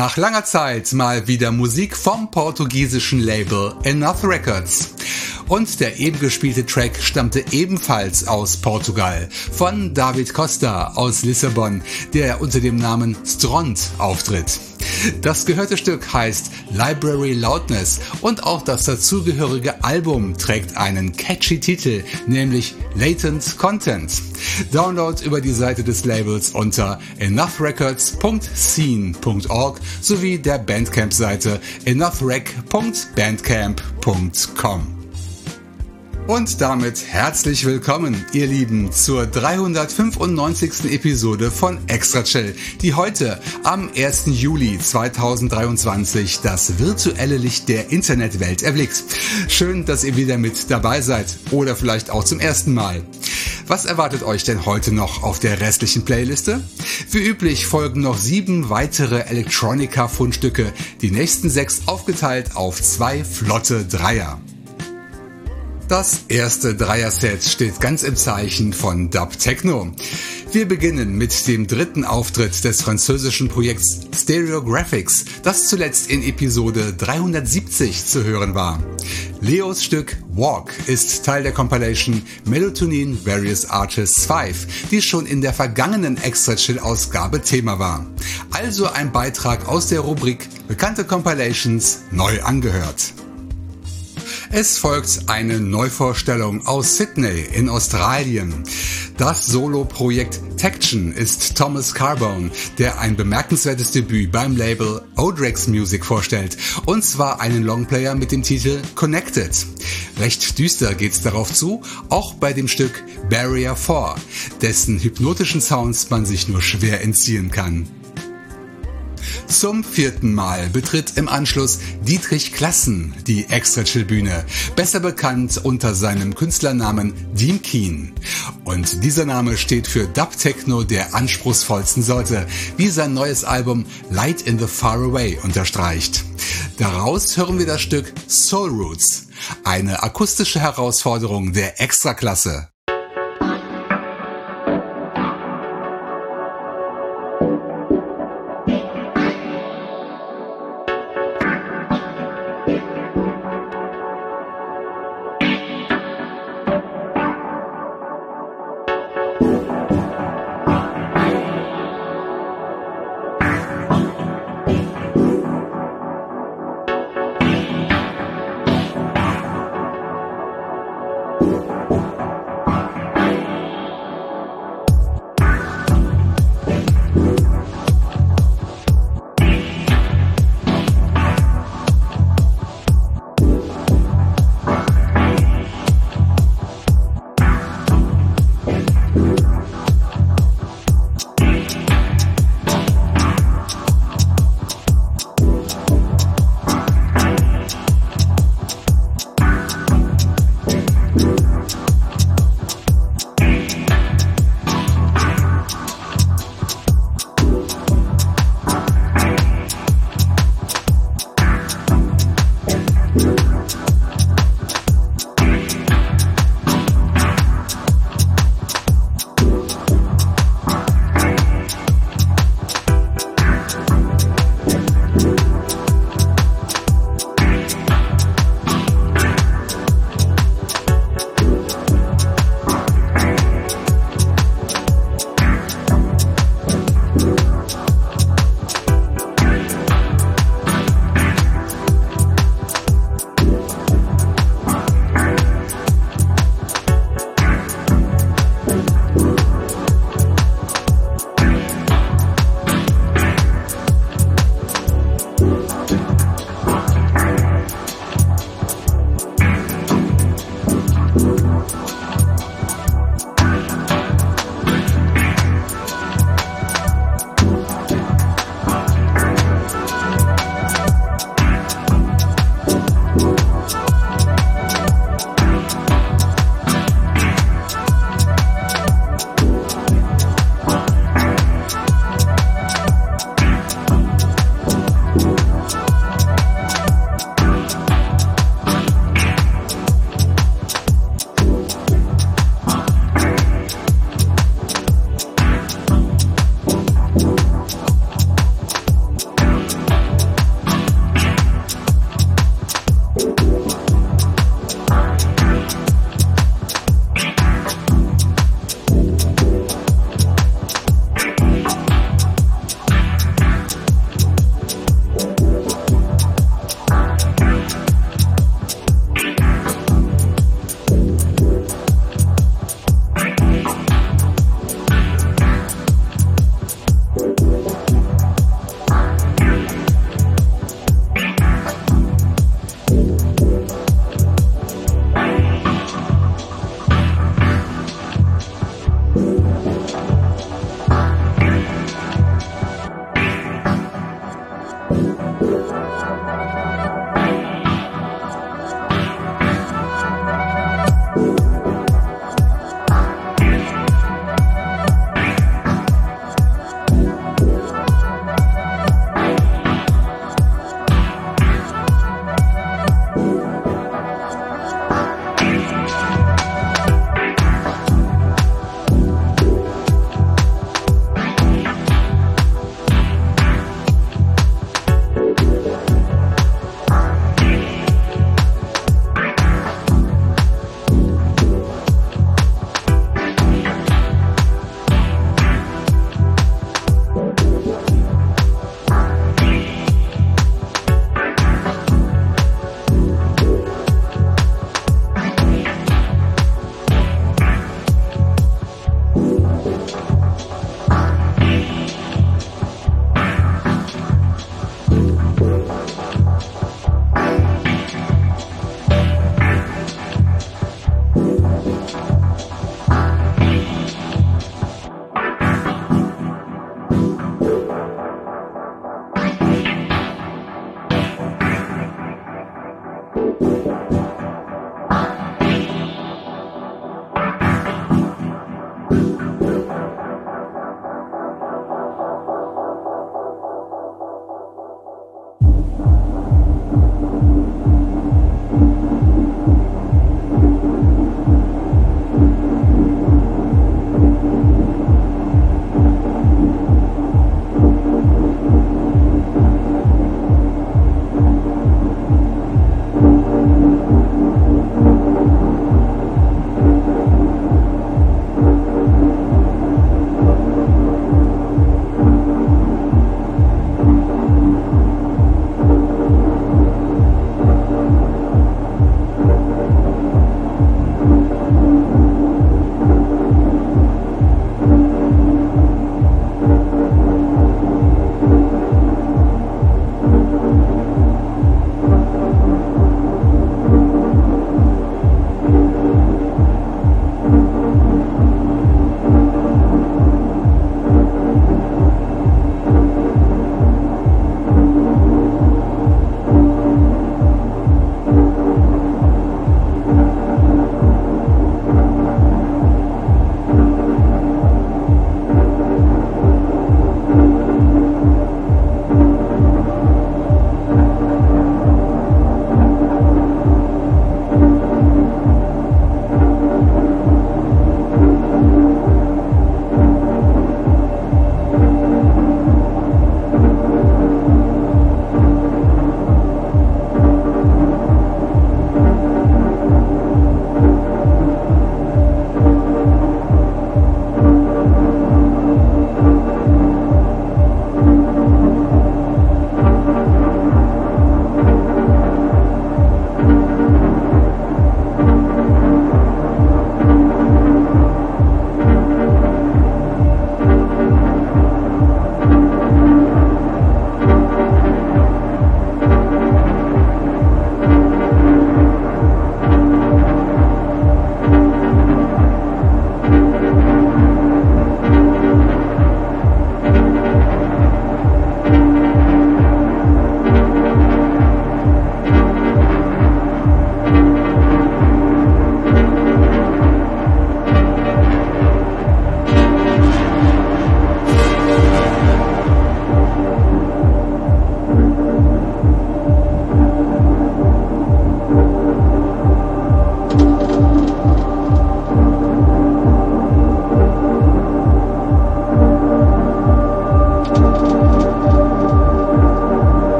Nach langer Zeit mal wieder Musik vom portugiesischen Label Enough Records. Und der eben gespielte Track stammte ebenfalls aus Portugal von David Costa aus Lissabon, der unter dem Namen Strond auftritt. Das gehörte Stück heißt Library Loudness und auch das dazugehörige Album trägt einen catchy Titel, nämlich Latent Content. Download über die Seite des Labels unter enoughrecords.scene.org sowie der Bandcamp-Seite enoughrec.bandcamp.com. Und damit herzlich willkommen, ihr Lieben, zur 395. Episode von Extra Chill, die heute am 1. Juli 2023 das virtuelle Licht der Internetwelt erblickt. Schön, dass ihr wieder mit dabei seid oder vielleicht auch zum ersten Mal. Was erwartet euch denn heute noch auf der restlichen Playliste? Wie üblich folgen noch sieben weitere Electronica-Fundstücke, die nächsten sechs aufgeteilt auf zwei flotte Dreier. Das erste Dreier-Set steht ganz im Zeichen von Dub Techno. Wir beginnen mit dem dritten Auftritt des französischen Projekts Stereographics, das zuletzt in Episode 370 zu hören war. Leos Stück Walk ist Teil der Compilation Melatonin Various Artists 5, die schon in der vergangenen Extra Chill Ausgabe Thema war. Also ein Beitrag aus der Rubrik Bekannte Compilations neu angehört. Es folgt eine Neuvorstellung aus Sydney in Australien. Das Solo-Projekt Tection ist Thomas Carbone, der ein bemerkenswertes Debüt beim Label Odrex Music vorstellt, und zwar einen Longplayer mit dem Titel Connected. Recht düster geht's darauf zu, auch bei dem Stück Barrier 4, dessen hypnotischen Sounds man sich nur schwer entziehen kann. Zum vierten Mal betritt im Anschluss Dietrich Klassen die Extra Chill Bühne, besser bekannt unter seinem Künstlernamen Dean Keen. Und dieser Name steht für Dub Techno der anspruchsvollsten Sorte, wie sein neues Album Light in the Far Away unterstreicht. Daraus hören wir das Stück Soul Roots, eine akustische Herausforderung der Extraklasse.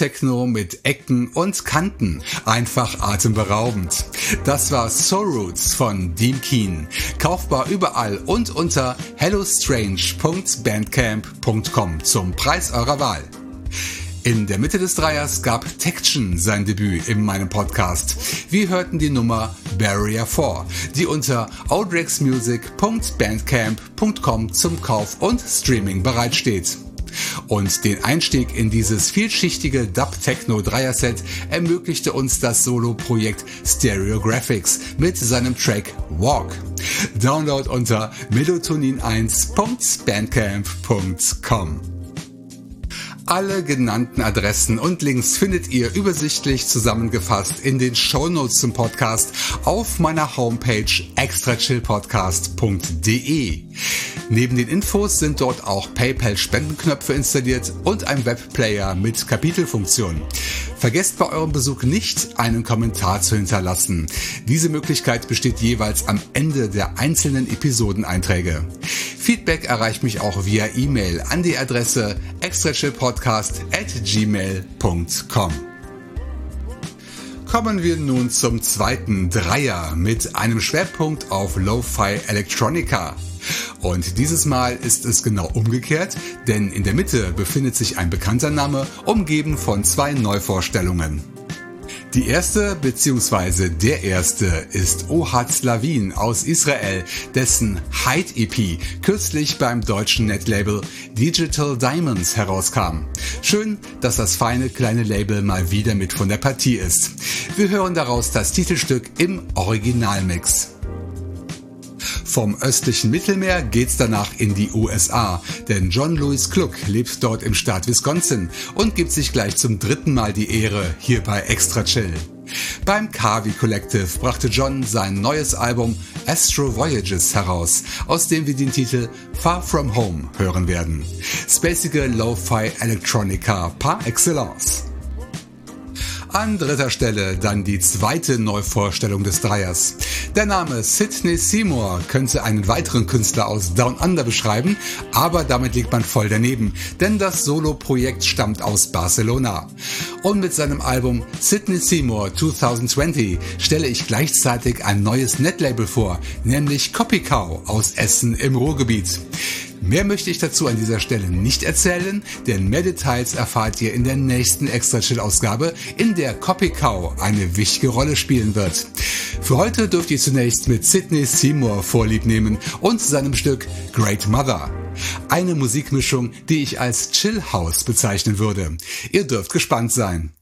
Dub-Techno mit Ecken und Kanten. Einfach atemberaubend. Das war Soul Roots von Dean Keen. Kaufbar überall und unter hellostrange.bandcamp.com zum Preis eurer Wahl. In der Mitte des Dreiers gab Tection sein Debüt in meinem Podcast. Wir hörten die Nummer Barrier 4, die unter odrexmusic.bandcamp.com zum Kauf und Streaming bereitsteht. Und den Einstieg in dieses vielschichtige Dub-Techno-Dreier-Set ermöglichte uns das Solo-Projekt Stereographics mit seinem Track Walk. Download unter melotonin1.bandcamp.com. Alle genannten Adressen und Links findet ihr übersichtlich zusammengefasst in den Shownotes zum Podcast auf meiner Homepage extrachillpodcast.de. Neben den Infos sind dort auch PayPal-Spendenknöpfe installiert und ein Webplayer mit Kapitelfunktion. Vergesst bei eurem Besuch nicht, einen Kommentar zu hinterlassen. Diese Möglichkeit besteht jeweils am Ende der einzelnen Episodeneinträge. Feedback erreicht mich auch via E-Mail an die Adresse extrachillpodcast at gmail.com. Kommen wir nun zum zweiten Dreier mit einem Schwerpunkt auf Lo-Fi Electronica. Und dieses Mal ist es genau umgekehrt, denn in der Mitte befindet sich ein bekannter Name, umgeben von zwei Neuvorstellungen. Die erste bzw. der erste ist Ohad Slavin aus Israel, dessen Hyde EP kürzlich beim deutschen Netlabel Digital Diamonds herauskam. Schön, dass das feine kleine Label mal wieder mit von der Partie ist. Wir hören daraus das Titelstück im Originalmix. Vom östlichen Mittelmeer geht's danach in die USA, denn John Lewis Kluck lebt dort im Staat Wisconsin und gibt sich gleich zum dritten Mal die Ehre hier bei Extra Chill. Beim Kavi Collective brachte John sein neues Album Astro Voyages heraus, aus dem wir den Titel Far From Home hören werden. Spacige Lo-Fi Electronica par excellence. An dritter Stelle dann die zweite Neuvorstellung des Dreiers. Der Name Sidney Seymour könnte einen weiteren Künstler aus Down Under beschreiben, aber damit liegt man voll daneben, denn das Solo-Projekt stammt aus Barcelona. Und mit seinem Album Sidney Seymour 2020 stelle ich gleichzeitig ein neues Netlabel vor, nämlich Copy Cow aus Essen im Ruhrgebiet. Mehr möchte ich dazu an dieser Stelle nicht erzählen, denn mehr Details erfahrt ihr in der nächsten Extra Chill Ausgabe, in der Copy Cow eine wichtige Rolle spielen wird. Für heute dürft ihr zunächst mit Sidney Seymour Vorlieb nehmen und seinem Stück Great Mother. Eine Musikmischung, die ich als Chill House bezeichnen würde. Ihr dürft gespannt sein.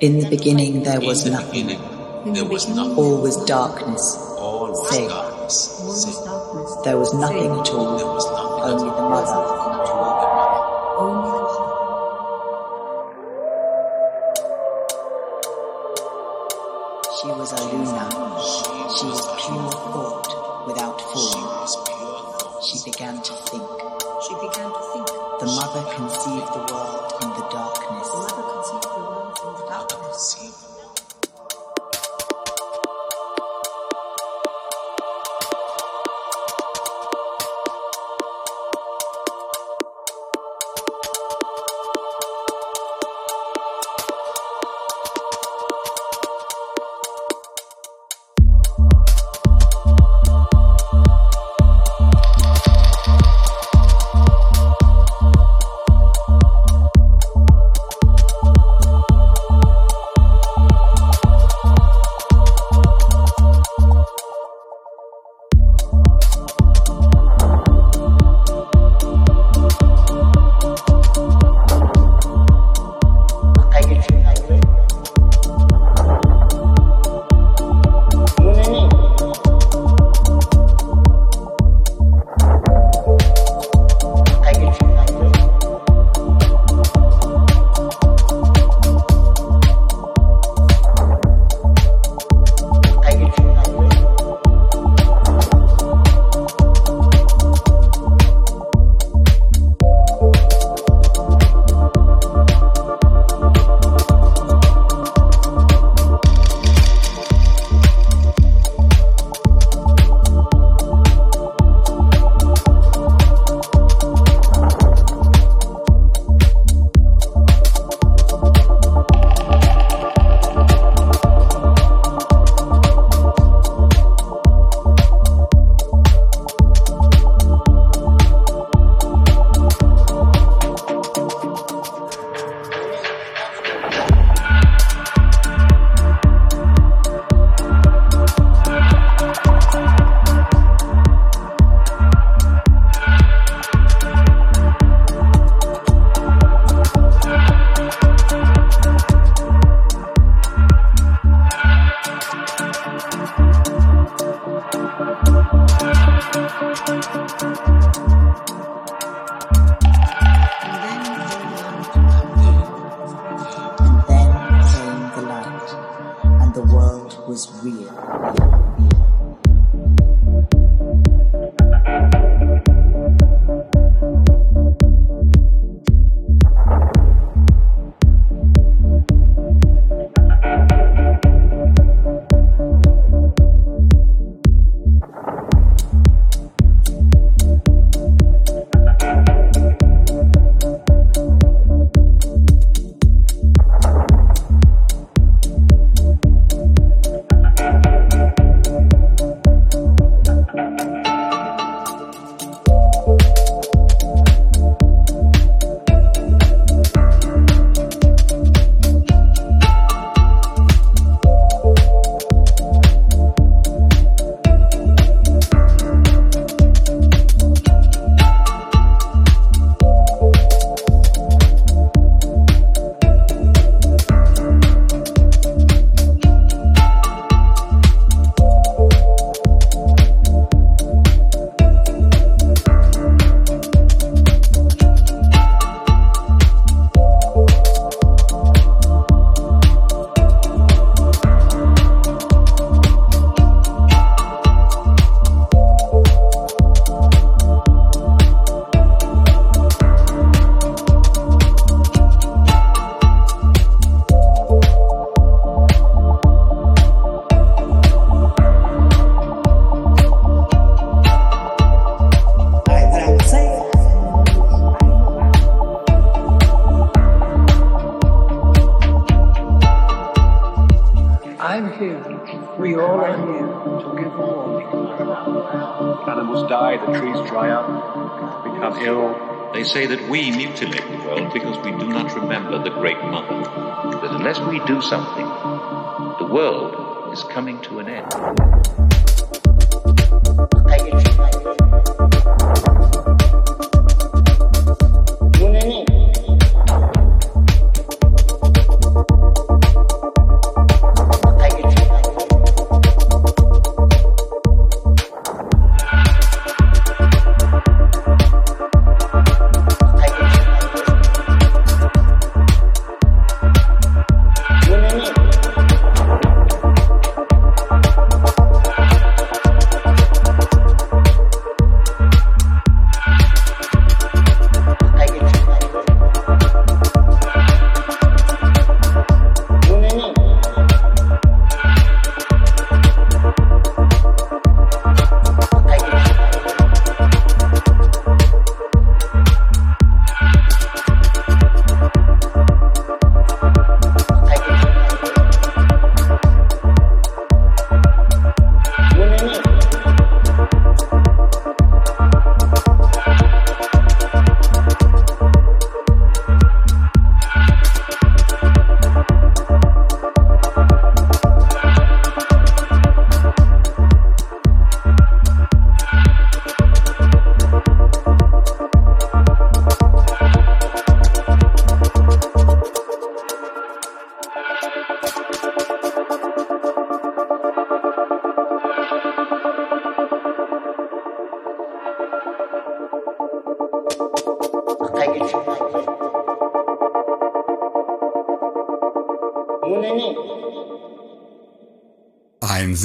In the beginning there was In the nothing. beginning, there was nothing. All was darkness. All was Say. darkness. All Say. There was nothing at all. There all. was nothing. Only the mother. Only the mother. She was a Luna. She was pure say that we mutilate the world because we do not remember the Great Mother. That unless we do something,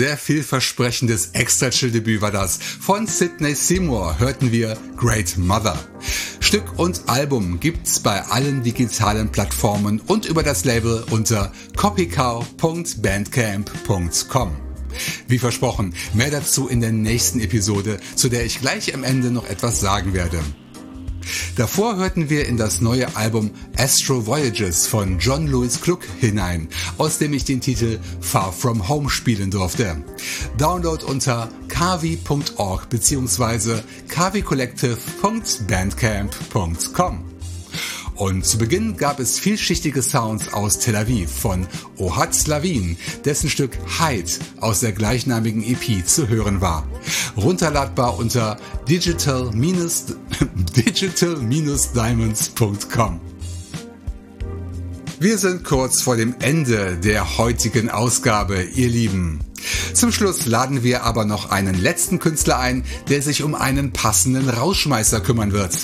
sehr vielversprechendes Extra-Chill-Debüt war das. Von Sidney Seymour hörten wir Great Mother. Stück und Album gibt's bei allen digitalen Plattformen und über das Label unter copycow.bandcamp.com. Wie versprochen, mehr dazu in der nächsten Episode, zu der ich gleich am Ende noch etwas sagen werde. Davor hörten wir in das neue Album Astro Voyages von John Lewis Kluck hinein, aus dem ich den Titel Far From Home spielen durfte. Download unter kavi.org bzw. kavicollective.bandcamp.com. Und zu Beginn gab es vielschichtige Sounds aus Tel Aviv von Ohad Slavin, dessen Stück Hyde aus der gleichnamigen EP zu hören war. Runterladbar unter digital-diamonds.com. Wir sind kurz vor dem Ende der heutigen Ausgabe, ihr Lieben. Zum Schluss laden wir aber noch einen letzten Künstler ein, der sich um einen passenden Rausschmeißer kümmern wird.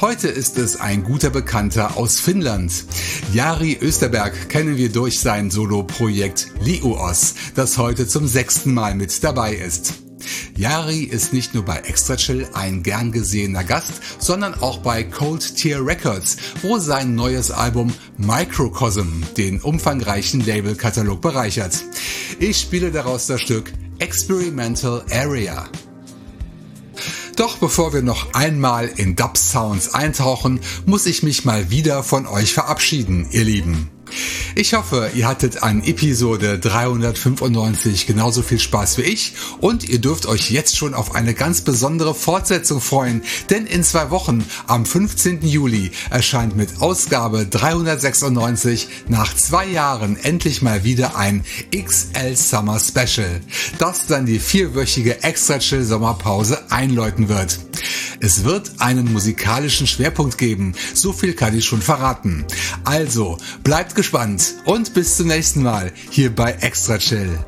Heute ist es ein guter Bekannter aus Finnland. Jari Österberg kennen wir durch sein Solo-Projekt Liuos, das heute zum sechsten Mal mit dabei ist. Yari ist nicht nur bei Extra Chill ein gern gesehener Gast, sondern auch bei Cold Tier Records, wo sein neues Album Microcosm den umfangreichen Labelkatalog bereichert. Ich spiele daraus das Stück Experimental Area. Doch bevor wir noch einmal in Dub Sounds eintauchen, muss ich mich mal wieder von euch verabschieden, ihr Lieben. Ich hoffe, ihr hattet an Episode 395 genauso viel Spaß wie ich und ihr dürft euch jetzt schon auf eine ganz besondere Fortsetzung freuen, denn in zwei Wochen, am 15. Juli, erscheint mit Ausgabe 396 nach zwei Jahren endlich mal wieder ein XL Summer Special, das dann die vierwöchige Extra Chill Sommerpause einläuten wird. Es wird einen musikalischen Schwerpunkt geben, so viel kann ich schon verraten. Also, bleibt gespannt und bis zum nächsten Mal hier bei Extra Chill.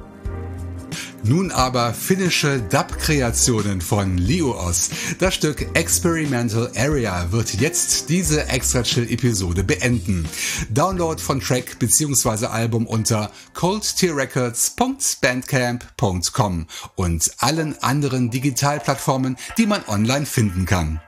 Nun aber finnische Dub-Kreationen von Liuos. Das Stück Experimental Area wird jetzt diese Extra Chill-Episode beenden. Download von Track bzw. Album unter coldtierrecords.bandcamp.com und allen anderen Digitalplattformen, die man online finden kann.